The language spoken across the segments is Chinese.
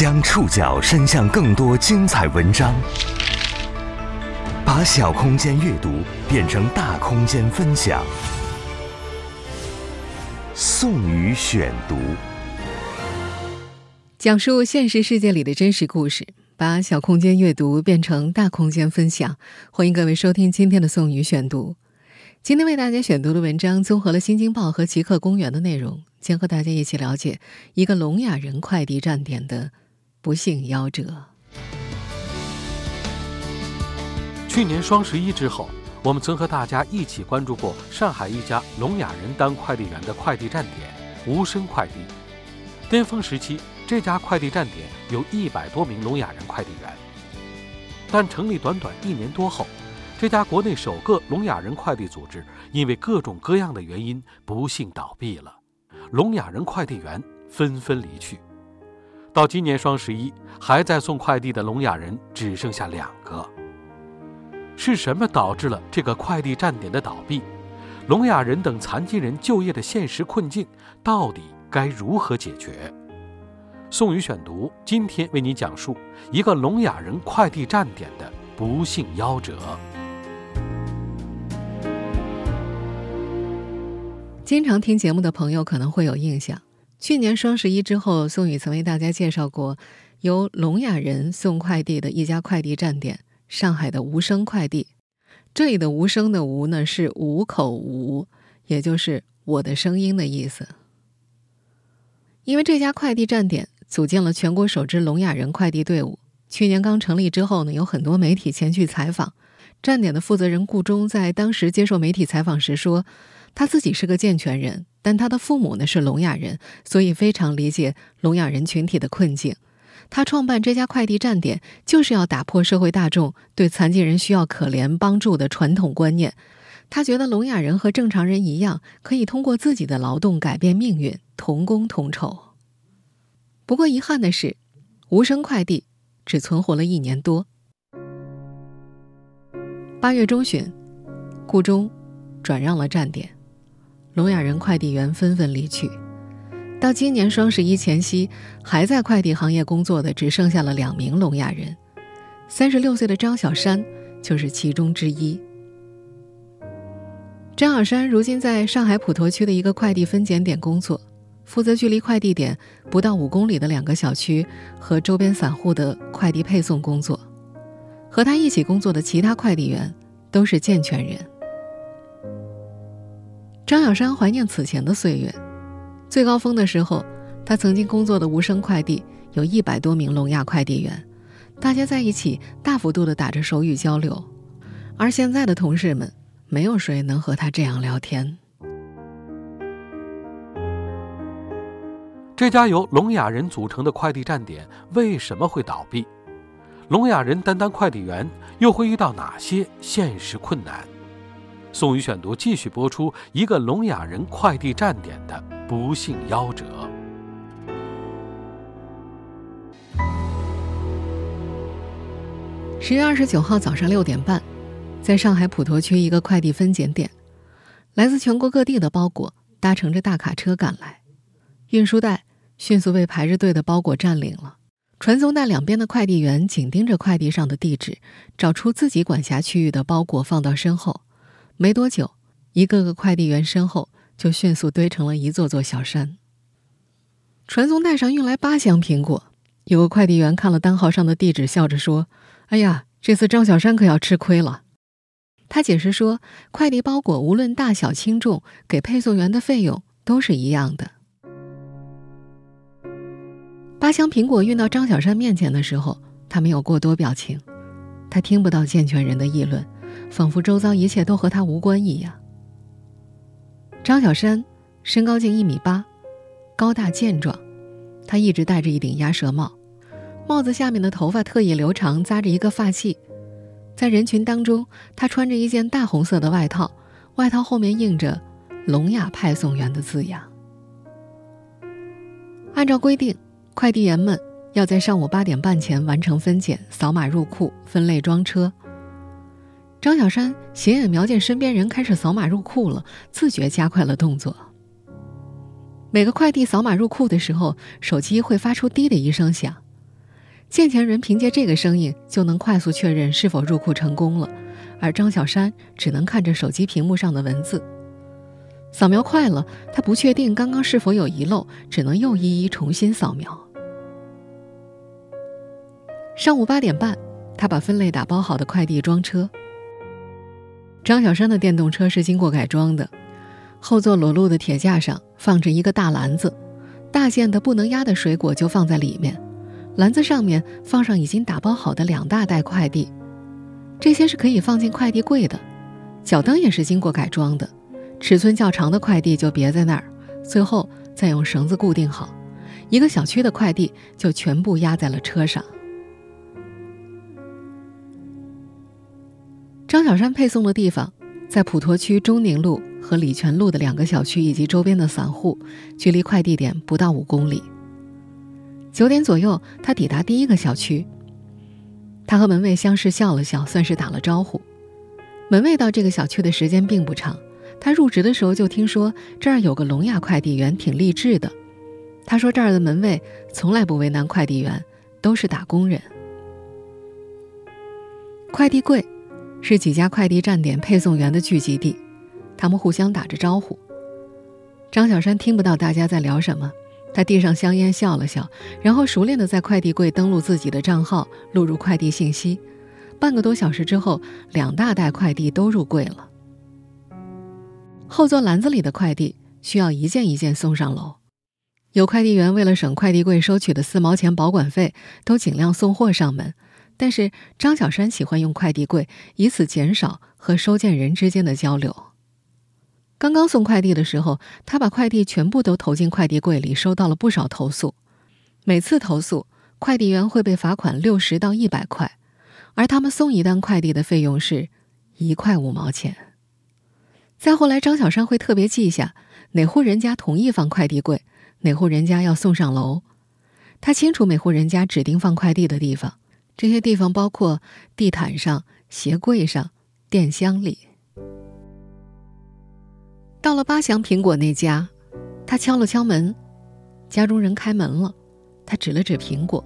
将触角伸向更多精彩文章，把小空间阅读变成大空间分享。宋宇选读，讲述现实世界里的真实故事，把小空间阅读变成大空间分享。欢迎各位收听今天的宋宇选读。今天为大家选读的文章综合了《新京报》和《极客公园》的内容，将和大家一起了解一个聋哑人快递站点的不幸夭折。去年双十一之后，我们曾和大家一起关注过上海一家聋哑人当快递员的快递站点——无声快递。巅峰时期，这家快递站点有一百多名聋哑人快递员，但成立短短一年多后，这家国内首个聋哑人快递组织因为各种各样的原因不幸倒闭了，聋哑人快递员纷纷离去。到今年双十一，还在送快递的聋哑人只剩下两个。是什么导致了这个快递站点的倒闭？聋哑人等残疾人就业的现实困境到底该如何解决？宋宇选读今天为你讲述一个聋哑人快递站点的不幸夭折。经常听节目的朋友可能会有印象，去年双十一之后，宋宇曾为大家介绍过由聋哑人送快递的一家快递站点——上海的无声快递。这里的“无声”的“无”呢，是无口无，也就是我的声音的意思。因为这家快递站点组建了全国首支聋哑人快递队伍，去年刚成立之后呢，有很多媒体前去采访。站点的负责人顾忠在当时接受媒体采访时说。他自己是个健全人，但他的父母呢是聋哑人，所以非常理解聋哑人群体的困境。他创办这家快递站点，就是要打破社会大众对残疾人需要可怜帮助的传统观念。他觉得聋哑人和正常人一样，可以通过自己的劳动改变命运，同工同酬。不过遗憾的是，无声快递只存活了一年多。八月中旬，顾中转让了站点。聋哑人快递员纷纷离去，到今年双十一前夕，还在快递行业工作的只剩下了两名聋哑人。三十六岁的张小山就是其中之一。张小山如今在上海普陀区的一个快递分拣点工作，负责距离快递点不到五公里的两个小区和周边散户的快递配送工作。和他一起工作的其他快递员都是健全人。张小山怀念此前的岁月，最高峰的时候，他曾经工作的无声快递有一百多名聋哑快递员，大家在一起大幅度的打着手语交流，而现在的同事们，没有谁能和他这样聊天。这家由聋哑人组成的快递站点为什么会倒闭？聋哑人担当快递员又会遇到哪些现实困难？宋宇选读继续播出一个聋哑人快递站点的不幸夭折。十月二十九号早上六点半，在上海普陀区一个快递分拣点，来自全国各地的包裹搭乘着大卡车赶来，运输带迅速被排着队的包裹占领了。传送带两边的快递员紧盯着快递上的地址，找出自己管辖区域的包裹放到身后。没多久，一个个快递员身后就迅速堆成了一座座小山。传送带上运来八箱苹果，有个快递员看了单号上的地址，笑着说：“哎呀，这次张小山可要吃亏了。”他解释说：“快递包裹无论大小轻重，给配送员的费用都是一样的。”八箱苹果运到张小山面前的时候，他没有过多表情，他听不到健全人的议论。仿佛周遭一切都和他无关一样。张小山身高近一米八，高大健壮，他一直戴着一顶鸭舌帽，帽子下面的头发特意留长，扎着一个发髻。在人群当中，他穿着一件大红色的外套，外套后面印着“聋哑派送员”的字样。按照规定，快递员们要在上午八点半前完成分拣，扫码入库，分类装车。张小山斜眼瞄见身边人开始扫码入库了，自觉加快了动作。每个快递扫码入库的时候，手机会发出“滴”的一声响，见钱人凭借这个声音就能快速确认是否入库成功了，而张小山只能看着手机屏幕上的文字。扫描快了，他不确定刚刚是否有遗漏，只能又一一重新扫描。上午八点半，他把分类打包好的快递装车。张小山的电动车是经过改装的，后座裸露的铁架上放着一个大篮子，大件的不能压的水果就放在里面，篮子上面放上已经打包好的两大袋快递，这些是可以放进快递柜的，脚蹬也是经过改装的。尺寸较长的快递就别在那儿，最后再用绳子固定好。一个小区的快递就全部压在了车上。张小山配送的地方在普陀区中宁路和礼泉路的两个小区以及周边的散户，距离快递点不到五公里。九点左右，他抵达第一个小区。他和门卫相视笑了笑，算是打了招呼。门卫到这个小区的时间并不长。他入职的时候就听说这儿有个聋哑快递员，挺励志的。他说这儿的门卫从来不为难快递员，都是打工人。快递柜是几家快递站点配送员的聚集地，他们互相打着招呼。张小山听不到大家在聊什么，他递上香烟笑了笑，然后熟练的在快递柜登录自己的账号，录入快递信息。半个多小时之后，两大袋快递都入柜了。后座篮子里的快递需要一件一件送上楼，有快递员为了省快递柜收取的四毛钱保管费，都尽量送货上门。但是张小山喜欢用快递柜，以此减少和收件人之间的交流。刚刚送快递的时候，他把快递全部都投进快递柜里，收到了不少投诉。每次投诉，快递员会被罚款六十到一百块，而他们送一单快递的费用是一块五毛钱。再后来，张小山会特别记下哪户人家同意放快递柜，哪户人家要送上楼。他清楚每户人家指定放快递的地方，这些地方包括地毯上、鞋柜上、电箱里。到了八祥苹果那家，他敲了敲门，家中人开门了，他指了指苹果。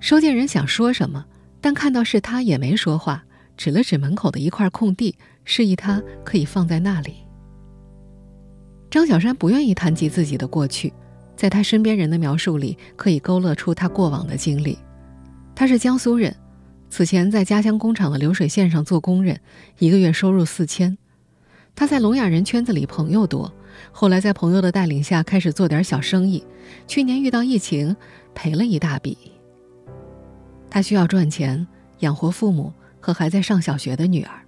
收件人想说什么，但看到是他也没说话，指了指门口的一块空地。示意他可以放在那里。张小山不愿意谈及自己的过去，在他身边人的描述里，可以勾勒出他过往的经历。他是江苏人，此前在家乡工厂的流水线上做工人，一个月收入四千。他在聋哑人圈子里朋友多，后来在朋友的带领下开始做点小生意。去年遇到疫情，赔了一大笔。他需要赚钱养活父母和还在上小学的女儿。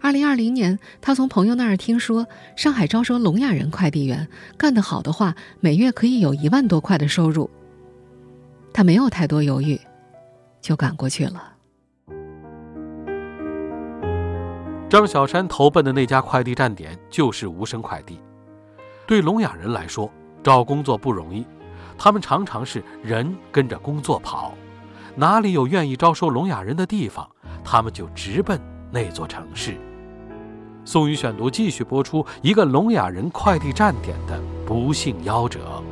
二零二零年，他从朋友那儿听说上海招收聋哑人快递员，干得好的话，每月可以有一万多块的收入。他没有太多犹豫，就赶过去了。张小山投奔的那家快递站点就是无声快递。对聋哑人来说，找工作不容易，他们常常是人跟着工作跑，哪里有愿意招收聋哑人的地方，他们就直奔那座城市。宋宇选读继续播出一个聋哑人快递站点的不幸夭折。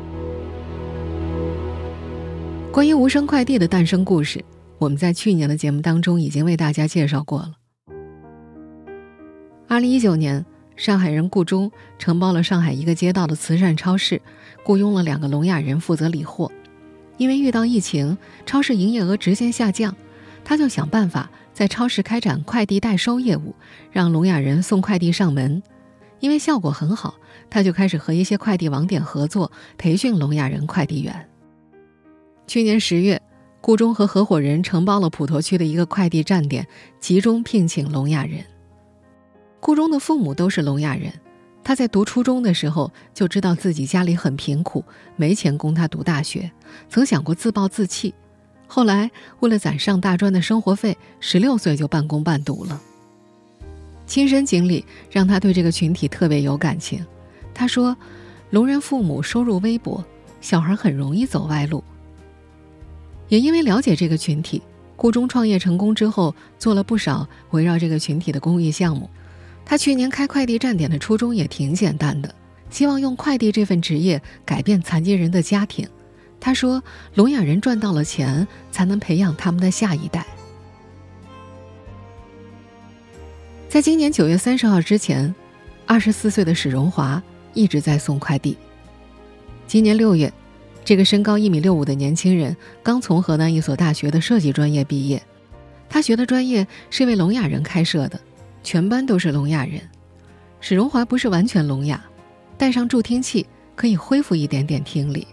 关于无声快递的诞生故事，我们在去年的节目当中已经为大家介绍过了。二零一九年，上海人顾忠承包了上海一个街道的慈善超市，雇佣了两个聋哑人负责理货。因为遇到疫情，超市营业额直线下降，他就想办法。在超市开展快递代收业务，让聋哑人送快递上门，因为效果很好，他就开始和一些快递网点合作，培训聋哑人快递员。去年十月，顾中和合伙人承包了普陀区的一个快递站点，集中聘请聋哑人。顾中的父母都是聋哑人，他在读初中的时候就知道自己家里很贫苦，没钱供他读大学，曾想过自暴自弃。后来，为了攒上大专的生活费，十六岁就半工半读了。亲身经历让他对这个群体特别有感情。他说：“聋人父母收入微薄，小孩很容易走歪路。”也因为了解这个群体，顾中创业成功之后，做了不少围绕这个群体的公益项目。他去年开快递站点的初衷也挺简单的，希望用快递这份职业改变残疾人的家庭。他说：“聋哑人赚到了钱，才能培养他们的下一代。”在今年九月三十号之前，二十四岁的史荣华一直在送快递。今年六月，这个身高一米六五的年轻人刚从河南一所大学的设计专业毕业。他学的专业是为聋哑人开设的，全班都是聋哑人。史荣华不是完全聋哑，戴上助听器可以恢复一点点听力。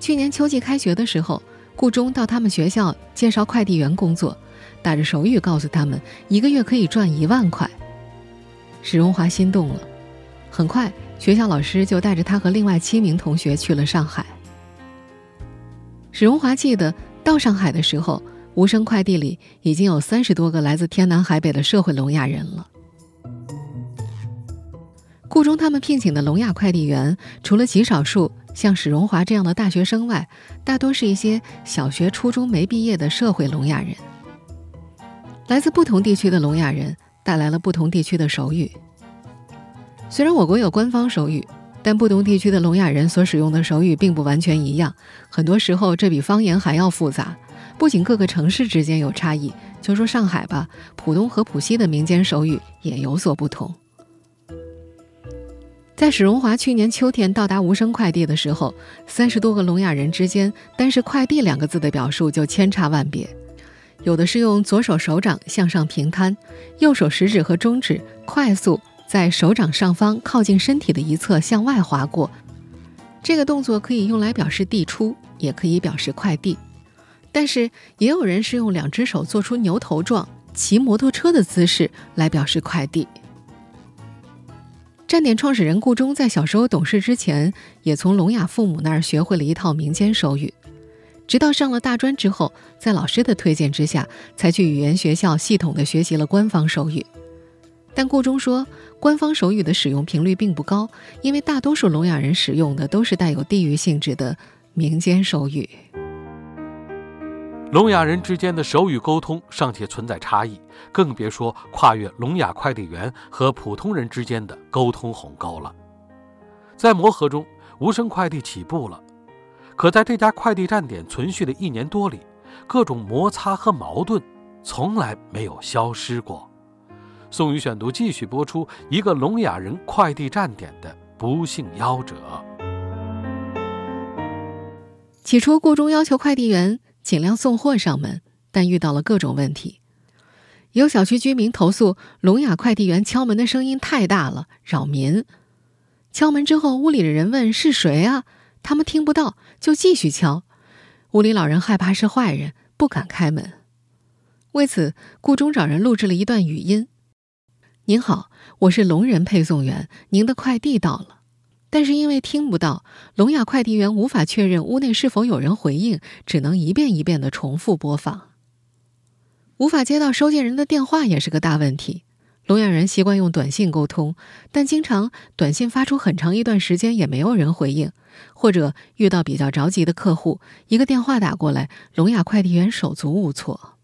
去年秋季开学的时候，顾中到他们学校介绍快递员工作，打着手语告诉他们一个月可以赚一万块。史荣华心动了，很快学校老师就带着他和另外七名同学去了上海。史荣华记得到上海的时候，无声快递里已经有三十多个来自天南海北的社会聋哑人了。顾中他们聘请的聋哑快递员，除了极少数。像史荣华这样的大学生外，大多是一些小学、初中没毕业的社会聋哑人。来自不同地区的聋哑人带来了不同地区的手语。虽然我国有官方手语，但不同地区的聋哑人所使用的手语并不完全一样。很多时候，这比方言还要复杂。不仅各个城市之间有差异，就说上海吧，浦东和浦西的民间手语也有所不同。在史荣华去年秋天到达无声快递的时候，三十多个聋哑人之间，单是“快递”两个字的表述就千差万别。有的是用左手手掌向上平摊，右手食指和中指快速在手掌上方靠近身体的一侧向外划过，这个动作可以用来表示递出，也可以表示快递。但是也有人是用两只手做出牛头状骑摩托车的姿势来表示快递。站点创始人顾中在小时候懂事之前，也从聋哑父母那儿学会了一套民间手语，直到上了大专之后，在老师的推荐之下，才去语言学校系统的学习了官方手语。但顾中说，官方手语的使用频率并不高，因为大多数聋哑人使用的都是带有地域性质的民间手语。聋哑人之间的手语沟通尚且存在差异，更别说跨越聋哑快递员和普通人之间的沟通鸿沟了。在磨合中，无声快递起步了，可在这家快递站点存续的一年多里，各种摩擦和矛盾从来没有消失过。宋宇选读继续播出一个聋哑人快递站点的不幸夭折。起初，顾中要求快递员。尽量送货上门，但遇到了各种问题。有小区居民投诉，聋哑快递员敲门的声音太大了，扰民。敲门之后，屋里的人问是谁啊？他们听不到，就继续敲。屋里老人害怕是坏人，不敢开门。为此，顾中找人录制了一段语音：“您好，我是聋人配送员，您的快递到了。”但是因为听不到，聋哑快递员无法确认屋内是否有人回应，只能一遍一遍的重复播放。无法接到收件人的电话也是个大问题。聋哑人习惯用短信沟通，但经常短信发出很长一段时间也没有人回应，或者遇到比较着急的客户，一个电话打过来，聋哑快递员手足无措。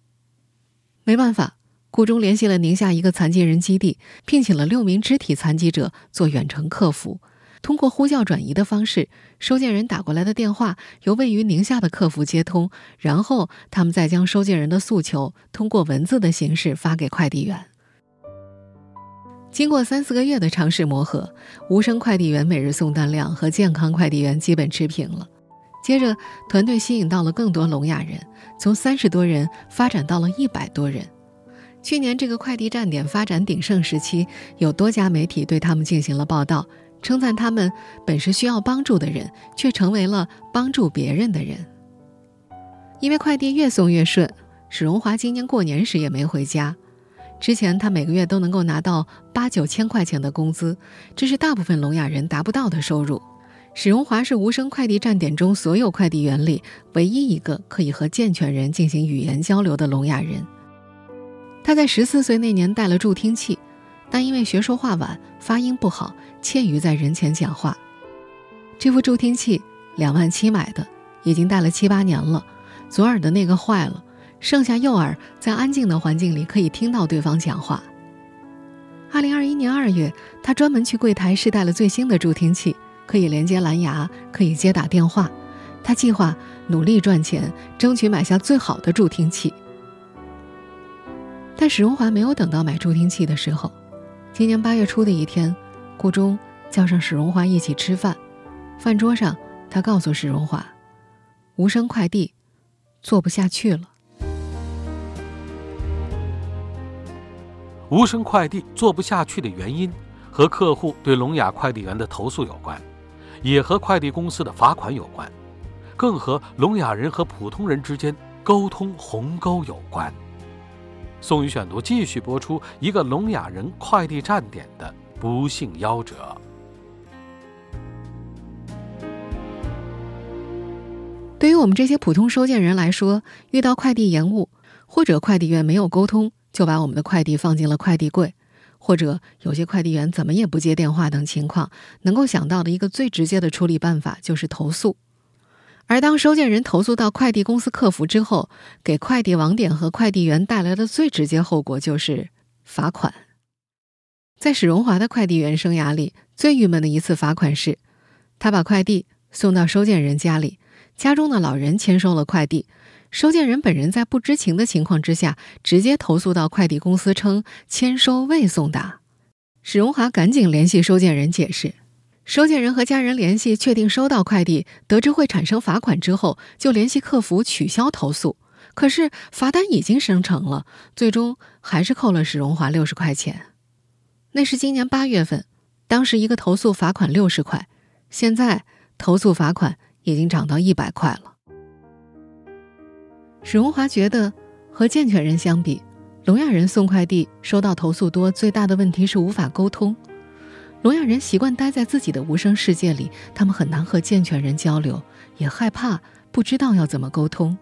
没办法，顾中联系了宁夏一个残疾人基地，聘请了六名肢体残疾者做远程客服。通过呼叫转移的方式，收件人打过来的电话由位于宁夏的客服接通，然后他们再将收件人的诉求通过文字的形式发给快递员。经过三四个月的尝试磨合，无声快递员每日送单量和健康快递员基本持平了。接着，团队吸引到了更多聋哑人，从三十多人发展到了一百多人。去年这个快递站点发展鼎盛时期，有多家媒体对他们进行了报道。称赞他们本是需要帮助的人，却成为了帮助别人的人。因为快递越送越顺，史荣华今年过年时也没回家。之前他每个月都能够拿到八九千块钱的工资，这是大部分聋哑人达不到的收入。史荣华是无声快递站点中所有快递员里唯一一个可以和健全人进行语言交流的聋哑人。他在十四岁那年带了助听器。但因为学说话晚，发音不好，欠于在人前讲话。这副助听器两万七买的，已经戴了七八年了。左耳的那个坏了，剩下右耳在安静的环境里可以听到对方讲话。二零二一年二月，他专门去柜台试戴了最新的助听器，可以连接蓝牙，可以接打电话。他计划努力赚钱，争取买下最好的助听器。但史荣华没有等到买助听器的时候。今年八月初的一天，顾中叫上史荣华一起吃饭。饭桌上，他告诉史荣华：“无声快递做不下去了。”无声快递做不下去的原因，和客户对聋哑快递员的投诉有关，也和快递公司的罚款有关，更和聋哑人和普通人之间沟通鸿沟有关。宋宇选读继续播出一个聋哑人快递站点的不幸夭折。对于我们这些普通收件人来说，遇到快递延误或者快递员没有沟通。就把我们的快递放进了快递柜，或者有些快递员怎么也不接电话等情况，能够想到的一个最直接的处理办法就是投诉。而当收件人投诉到快递公司客服之后，给快递网点和快递员带来的最直接后果就是罚款。在史荣华的快递员生涯里，最郁闷的一次罚款是，他把快递送到收件人家里，家中的老人签收了快递。收件人本人在不知情的情况之下，直接投诉到快递公司，称签收未送达。史荣华赶紧联系收件人解释，收件人和家人联系，确定收到快递，得知会产生罚款之后，就联系客服取消投诉。可是罚单已经生成了，最终还是扣了史荣华六十块钱。那是今年八月份，当时一个投诉罚款六十块，现在投诉罚款已经涨到一百块了。史荣华觉得，和健全人相比，聋哑人送快递收到投诉多，最大的问题是无法沟通。聋哑人习惯待在自己的无声世界里，他们很难和健全人交流，也害怕不知道要怎么沟通。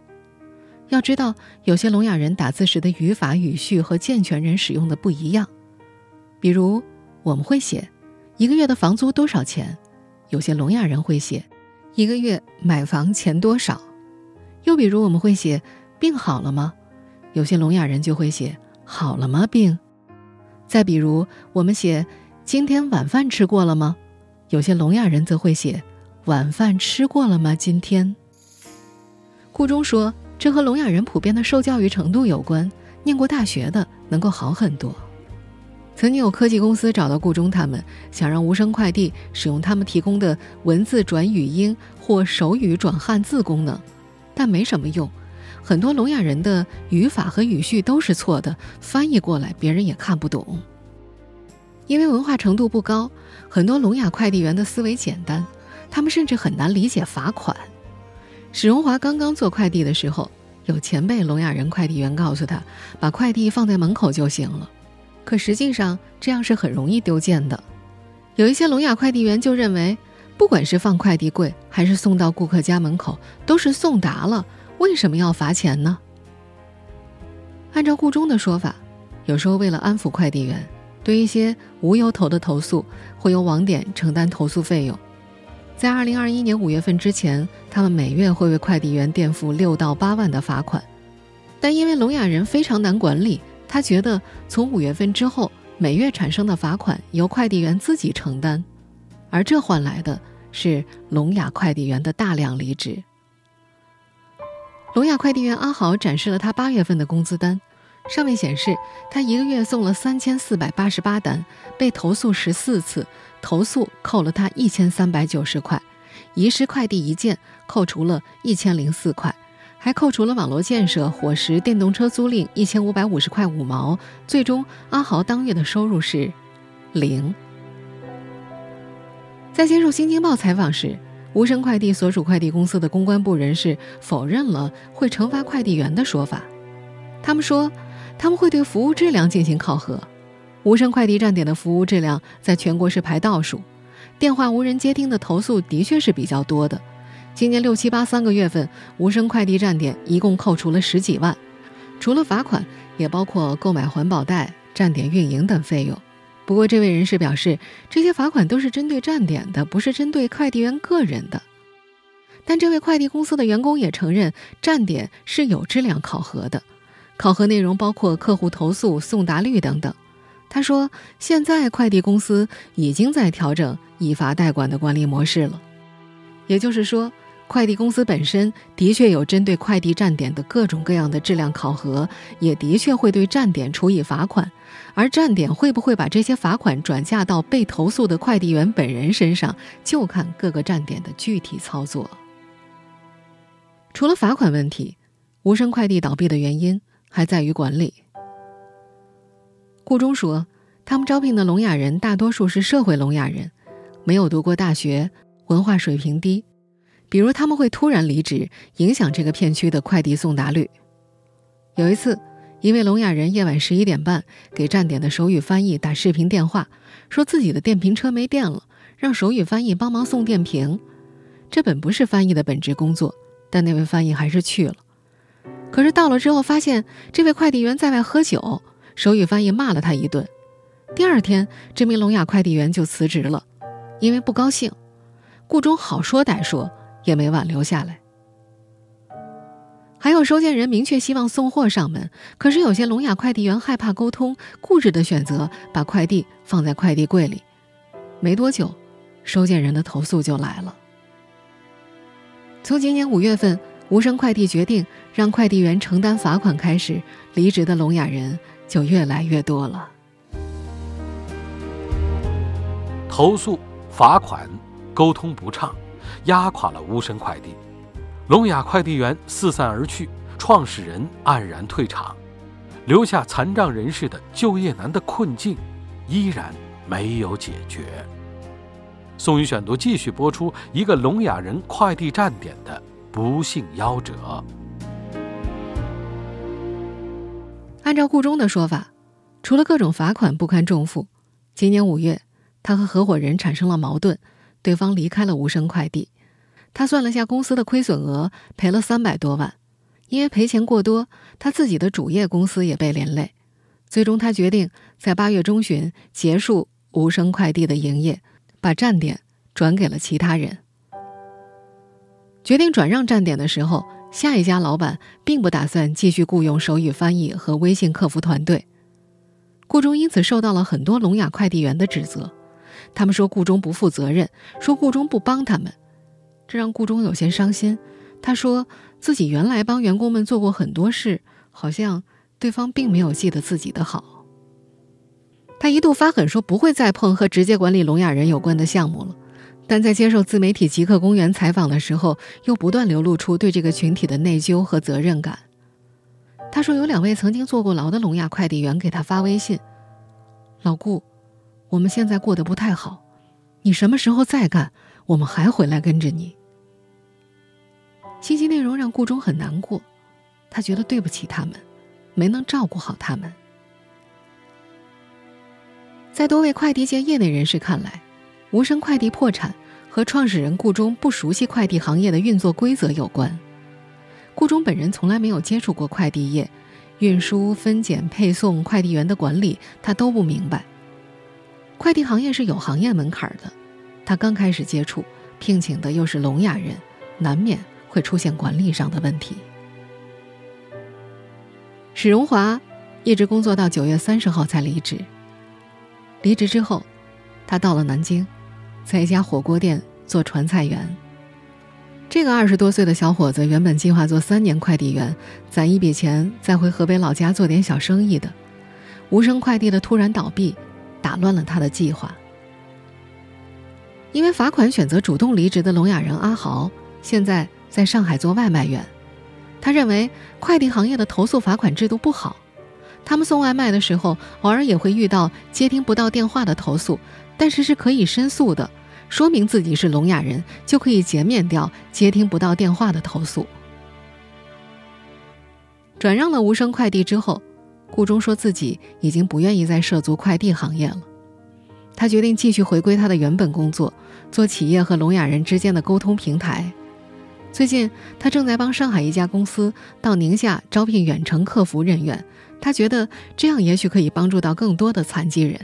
要知道，有些聋哑人打字时的语法语序和健全人使用的不一样。比如，我们会写“一个月的房租多少钱”，有些聋哑人会写“一个月买房钱多少”。又比如，我们会写“病好了吗”，有些聋哑人就会写“好了吗病”。再比如，我们写“今天晚饭吃过了吗”，有些聋哑人则会写“晚饭吃过了吗今天”。顾中说，这和聋哑人普遍的受教育程度有关，念过大学的能够好很多。曾经有科技公司找到顾中，他们想让无声快递使用他们提供的文字转语音或手语转汉字功能。但没什么用，很多聋哑人的语法和语序都是错的，翻译过来别人也看不懂。因为文化程度不高，很多聋哑快递员的思维简单，他们甚至很难理解罚款。史荣华刚刚做快递的时候，有前辈聋哑人快递员告诉他，把快递放在门口就行了，可实际上这样是很容易丢件的。有一些聋哑快递员就认为。不管是放快递柜还是送到顾客家门口，都是送达了，为什么要罚钱呢？按照顾中的说法，有时候为了安抚快递员，对一些无由头的投诉，会由网点承担投诉费用。在二零二一年五月份之前，他们每月会为快递员垫付六到八万的罚款。但因为聋哑人非常难管理，他觉得从五月份之后，每月产生的罚款由快递员自己承担。而这换来的是聋哑快递员的大量离职。聋哑快递员阿豪展示了他八月份的工资单，上面显示他一个月送了三千四百八十八单，被投诉十四次，投诉扣了他一千三百九十块，遗失快递一件，扣除了一千零四块，还扣除了网络建设、伙食、电动车租赁一千五百五十块五毛，最终阿豪当月的收入是零。在接受《新京报》采访时，无声快递所属快递公司的公关部人士否认了会惩罚快递员的说法。他们说，他们会对服务质量进行考核。无声快递站点的服务质量在全国是排倒数，电话无人接听的投诉的确是比较多的。今年六七八三个月份，无声快递站点一共扣除了十几万，除了罚款，也包括购买环保袋、站点运营等费用。不过，这位人士表示，这些罚款都是针对站点的，不是针对快递员个人的。但这位快递公司的员工也承认，站点是有质量考核的，考核内容包括客户投诉、送达率等等。他说，现在快递公司已经在调整以罚代管的管理模式了，也就是说，快递公司本身的确有针对快递站点的各种各样的质量考核，也的确会对站点处以罚款。而站点会不会把这些罚款转嫁到被投诉的快递员本人身上，就看各个站点的具体操作。除了罚款问题，无声快递倒闭的原因还在于管理。顾中说，他们招聘的聋哑人大多数是社会聋哑人，没有读过大学，文化水平低。比如他们会突然离职，影响这个片区的快递送达率。有一次，一位聋哑人夜晚十一点半给站点的手语翻译打视频电话，说自己的电瓶车没电了，让手语翻译帮忙送电瓶。这本不是翻译的本职工作，但那位翻译还是去了。可是到了之后，发现这位快递员在外喝酒，手语翻译骂了他一顿。第二天，这名聋哑快递员就辞职了，因为不高兴。顾中好说歹说。也没挽留下来。还有收件人明确希望送货上门，可是有些聋哑快递员害怕沟通，固执的选择把快递放在快递柜里。没多久，收件人的投诉就来了。从今年五月份，无声快递决定让快递员承担罚款开始，离职的聋哑人就越来越多了。投诉、罚款、沟通不畅。压垮了无声快递，聋哑快递员四散而去，创始人黯然退场，留下残障人士的就业难的困境依然没有解决。宋宇选读继续播出一个聋哑人快递站点的不幸夭折。按照顾中的说法，除了各种罚款不堪重负，今年五月，他和合伙人产生了矛盾，对方离开了无声快递。他算了下公司的亏损额，赔了三百多万。因为赔钱过多，他自己的主业公司也被连累。最终，他决定在八月中旬结束无声快递的营业，把站点转给了其他人。决定转让站点的时候，下一家老板并不打算继续雇佣手语翻译和微信客服团队。顾中因此受到了很多聋哑快递员的指责，他们说顾中不负责任，说顾中不帮他们。这让顾中有些伤心。他说自己原来帮员工们做过很多事，好像对方并没有记得自己的好。他一度发狠说不会再碰和直接管理聋哑人有关的项目了，但在接受自媒体极客公园采访的时候，又不断流露出对这个群体的内疚和责任感。他说有两位曾经坐过牢的聋哑快递员给他发微信：“老顾，我们现在过得不太好，你什么时候再干？”我们还回来跟着你。信息内容让顾中很难过，他觉得对不起他们，没能照顾好他们。在多位快递界业内人士看来，无声快递破产和创始人顾中不熟悉快递行业的运作规则有关。顾中本人从来没有接触过快递业，运输、分拣、配送、快递员的管理，他都不明白。快递行业是有行业门槛的。他刚开始接触，聘请的又是聋哑人，难免会出现管理上的问题。史荣华一直工作到九月三十号才离职。离职之后，他到了南京，在一家火锅店做传菜员。这个二十多岁的小伙子原本计划做三年快递员，攒一笔钱再回河北老家做点小生意的。无声快递的突然倒闭，打乱了他的计划。因为罚款选择主动离职的聋哑人阿豪，现在在上海做外卖员。他认为快递行业的投诉罚款制度不好，他们送外卖的时候偶尔也会遇到接听不到电话的投诉，但是是可以申诉的，说明自己是聋哑人就可以减免掉接听不到电话的投诉。转让了无声快递之后，顾中说自己已经不愿意再涉足快递行业了。他决定继续回归他的原本工作，做企业和聋哑人之间的沟通平台。最近，他正在帮上海一家公司到宁夏招聘远程客服人员。他觉得这样也许可以帮助到更多的残疾人。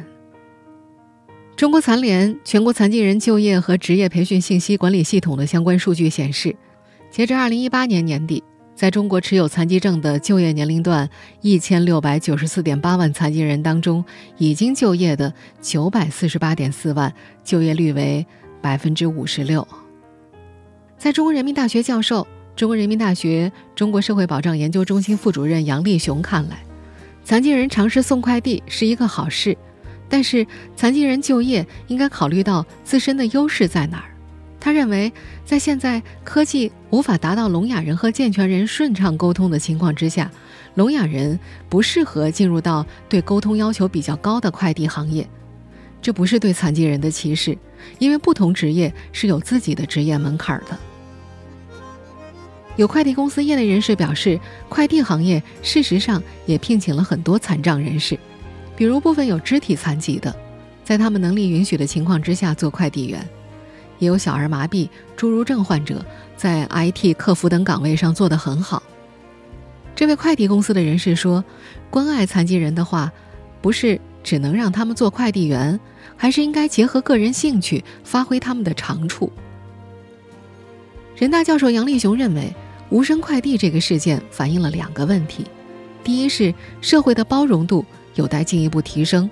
中国残联全国残疾人就业和职业培训信息管理系统的相关数据显示，截至2018年年底。在中国持有残疾证的就业年龄段一千六百九十四点八万残疾人当中，已经就业的九百四十八点四万，就业率为百分之五十六。在中国人民大学教授、中国人民大学中国社会保障研究中心副主任杨立雄看来，残疾人尝试送快递是一个好事，但是残疾人就业应该考虑到自身的优势在哪儿。他认为，在现在科技无法达到聋哑人和健全人顺畅沟通的情况之下，聋哑人不适合进入到对沟通要求比较高的快递行业。这不是对残疾人的歧视，因为不同职业是有自己的职业门槛的。有快递公司业内人士表示，快递行业事实上也聘请了很多残障人士，比如部分有肢体残疾的，在他们能力允许的情况之下做快递员。也有小儿麻痹、侏儒症患者在 IT 客服等岗位上做得很好。这位快递公司的人士说：“关爱残疾人的话，不是只能让他们做快递员，还是应该结合个人兴趣，发挥他们的长处。”人大教授杨立雄认为，无声快递这个事件反映了两个问题：第一是社会的包容度有待进一步提升。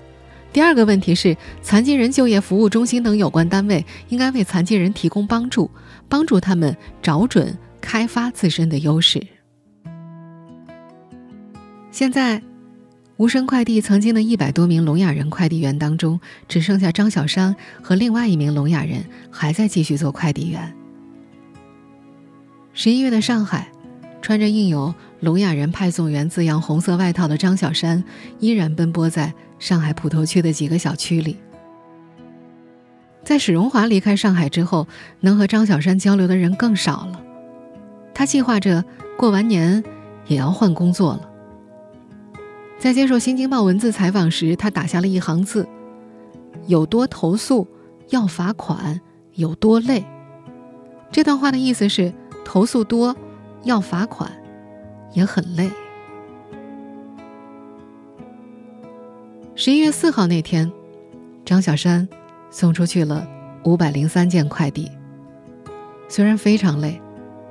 第二个问题是，残疾人就业服务中心等有关单位应该为残疾人提供帮助，帮助他们找准、开发自身的优势。现在，无声快递曾经的一百多名聋哑人快递员当中，只剩下张小山和另外一名聋哑人还在继续做快递员。十一月的上海，穿着印有“聋哑人派送员”字样红色外套的张小山依然奔波在。上海浦头区的几个小区里，在史荣华离开上海之后，能和张小山交流的人更少了。他计划着过完年也要换工作了。在接受《新京报》文字采访时，他打下了一行字：“有多投诉要罚款，有多累。”这段话的意思是，投诉多要罚款，也很累。十一月四号那天，张小山送出去了五百零三件快递。虽然非常累，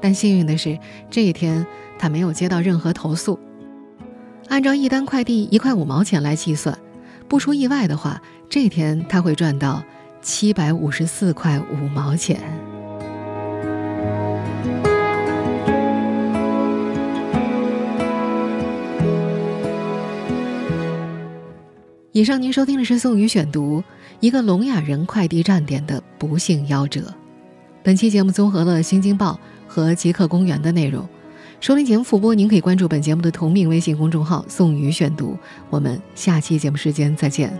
但幸运的是这一天他没有接到任何投诉。按照一单快递一块五毛钱来计算，不出意外的话，这天他会赚到七百五十四块五毛钱。以上您收听的是宋宇选读一个聋哑人快递站点的不幸夭折。本期节目综合了《新京报》和《极客公园》的内容。收听节目复播，您可以关注本节目的同名微信公众号“宋宇选读”。我们下期节目时间再见。